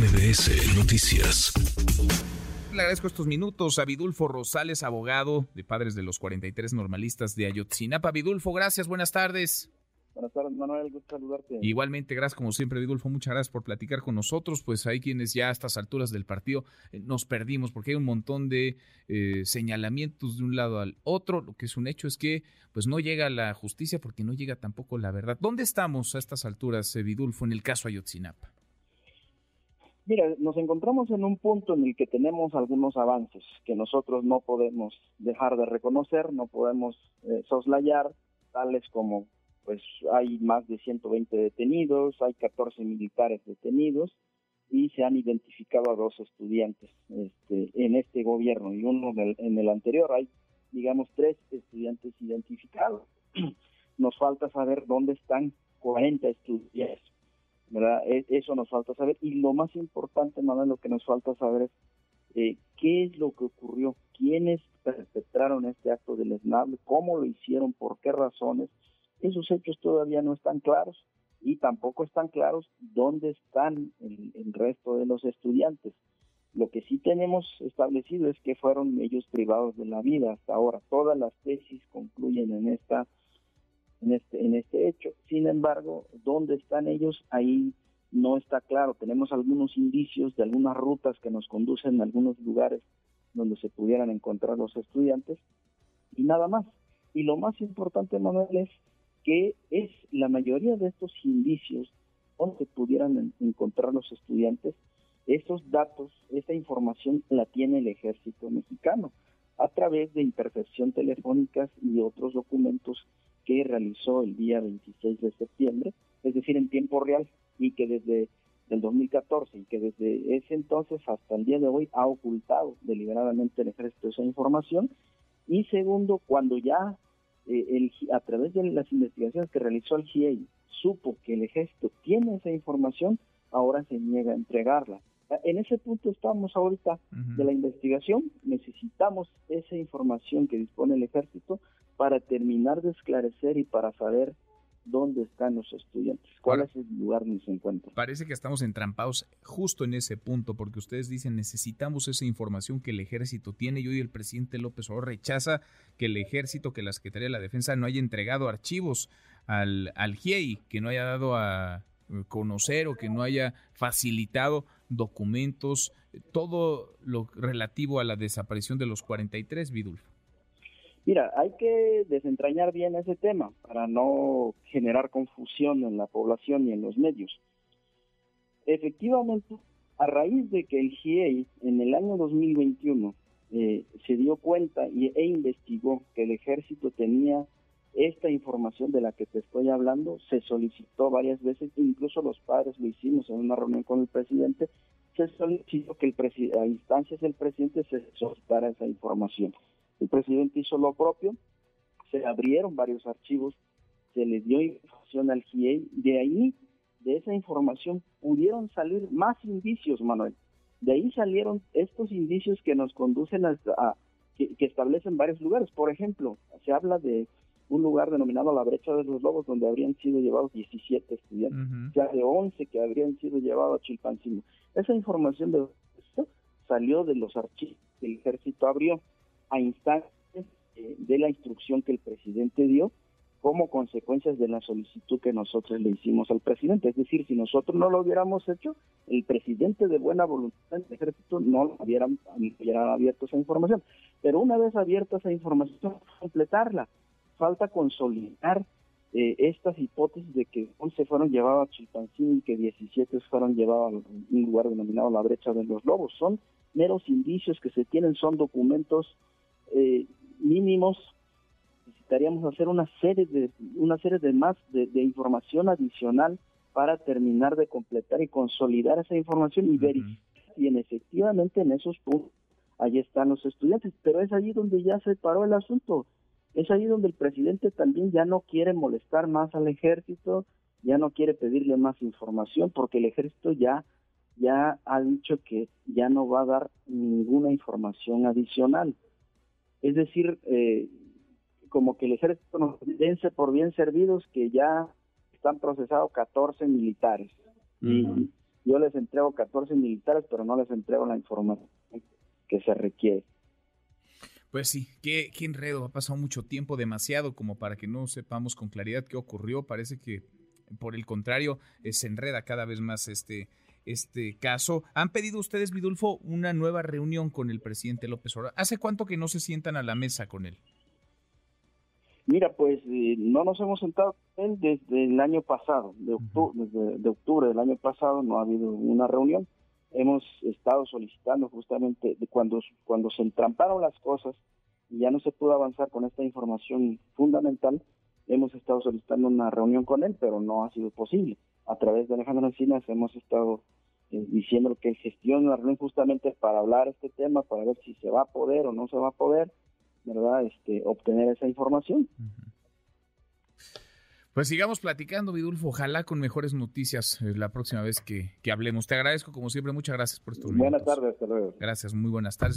MBS Noticias. Le agradezco estos minutos a Vidulfo Rosales, abogado de padres de los 43 normalistas de Ayotzinapa. Vidulfo, gracias, buenas tardes. Buenas tardes, Manuel, gusto saludarte. Igualmente, gracias como siempre, Vidulfo, muchas gracias por platicar con nosotros. Pues hay quienes ya a estas alturas del partido eh, nos perdimos porque hay un montón de eh, señalamientos de un lado al otro. Lo que es un hecho es que pues no llega la justicia porque no llega tampoco la verdad. ¿Dónde estamos a estas alturas, eh, Vidulfo, en el caso Ayotzinapa? Mira, nos encontramos en un punto en el que tenemos algunos avances que nosotros no podemos dejar de reconocer, no podemos soslayar, tales como pues hay más de 120 detenidos, hay 14 militares detenidos y se han identificado a dos estudiantes este, en este gobierno y uno en el anterior hay, digamos, tres estudiantes identificados. Nos falta saber dónde están 40 estudiantes, ¿verdad? E, eso nos falta saber y lo más importante, Manuel, lo que nos falta saber es eh, qué es lo que ocurrió, quiénes perpetraron este acto deleznable, cómo lo hicieron, por qué razones esos hechos todavía no están claros y tampoco están claros dónde están el, resto de los estudiantes. Lo que sí tenemos establecido es que fueron ellos privados de la vida hasta ahora. Todas las tesis concluyen en esta en este en este hecho. Sin embargo, dónde están ellos ahí no está claro. Tenemos algunos indicios de algunas rutas que nos conducen a algunos lugares donde se pudieran encontrar los estudiantes y nada más. Y lo más importante, Manuel, es que es la mayoría de estos indicios donde pudieran encontrar los estudiantes, esos datos, esa información la tiene el ejército mexicano a través de intercepción telefónicas y otros documentos que realizó el día 26 de septiembre, es decir, en tiempo real, y que desde el 2014 y que desde ese entonces hasta el día de hoy ha ocultado deliberadamente el ejército esa información. Y segundo, cuando ya eh, a través de las investigaciones que realizó el GIEI, supo que el ejército tiene esa información, ahora se niega a entregarla. En ese punto estamos ahorita de la investigación, necesitamos esa información que dispone el ejército para terminar de esclarecer y para saber dónde están los estudiantes, cuál es el lugar donde se encuentran. Parece que estamos entrampados justo en ese punto, porque ustedes dicen necesitamos esa información que el ejército tiene y hoy el presidente López Obrador rechaza que el ejército, que la Secretaría de la Defensa no haya entregado archivos al, al GIEI, que no haya dado a conocer o que no haya facilitado documentos, todo lo relativo a la desaparición de los 43, Vidulfo. Mira, hay que desentrañar bien ese tema para no generar confusión en la población y en los medios. Efectivamente, a raíz de que el GIEI en el año 2021 eh, se dio cuenta y, e investigó que el ejército tenía esta información de la que te estoy hablando, se solicitó varias veces, incluso los padres lo hicimos en una reunión con el presidente, se solicitó que el a instancias del presidente se solicitara esa información. El presidente hizo lo propio, se abrieron varios archivos, se le dio información al GIEI, de ahí, de esa información, pudieron salir más indicios, Manuel. De ahí salieron estos indicios que nos conducen a, que, establecen varios lugares. Por ejemplo, se habla de un lugar denominado la brecha de los lobos, donde habrían sido llevados 17 estudiantes, ya de 11 que habrían sido llevados a Chilpancingo. Esa información de salió de los archivos que el ejército abrió a instancias eh, de la instrucción que el presidente dio como consecuencias de la solicitud que nosotros le hicimos al presidente. Es decir, si nosotros no lo hubiéramos hecho, el presidente de buena voluntad del ejército no hubiera, hubiera abierto esa información. Pero una vez abierta esa información, completarla. Falta consolidar eh, estas hipótesis de que 11 fueron llevados a Chilpancingo y que 17 fueron llevados a un lugar denominado la brecha de los lobos. Son meros indicios que se tienen, son documentos eh, mínimos necesitaríamos hacer una serie de una serie de más de, información adicional para terminar de completar y consolidar esa información y verificar si efectivamente en esos puntos ahí están los estudiantes. Pero es allí donde ya se paró el asunto. Es ahí donde el presidente también ya no quiere molestar más al ejército ya no quiere pedirle más información porque el ejército ya ya ha dicho que ya no va a dar ninguna información adicional es decir, eh, como que el ejército nos vence por bien servidos que ya están procesados 14 militares. Y yo les entrego 14 militares, pero no les entrego la información que se requiere. Pues sí, qué, qué enredo, ha pasado mucho tiempo, demasiado como para que no sepamos con claridad qué ocurrió. Parece que, por el contrario, eh, se enreda cada vez más este, este caso. ¿Han pedido ustedes, Vidulfo, una nueva reunión con el presidente López Obrador? ¿Hace cuánto que no se sientan a la mesa con él? Mira, pues eh, no nos hemos sentado con él desde el año pasado, de octubre, desde de octubre del año pasado no ha habido una reunión hemos estado solicitando justamente de cuando, cuando se entramparon las cosas y ya no se pudo avanzar con esta información fundamental, hemos estado solicitando una reunión con él, pero no ha sido posible. A través de Alejandro Encinas hemos estado eh, diciendo que gestione la reunión justamente para hablar este tema, para ver si se va a poder o no se va a poder, ¿verdad? Este, obtener esa información. Pues sigamos platicando, Vidulfo. Ojalá con mejores noticias eh, la próxima vez que, hablemos. Te agradezco, como siempre. Muchas gracias por estos Buenas tardes, hasta luego. Gracias, muy buenas tardes.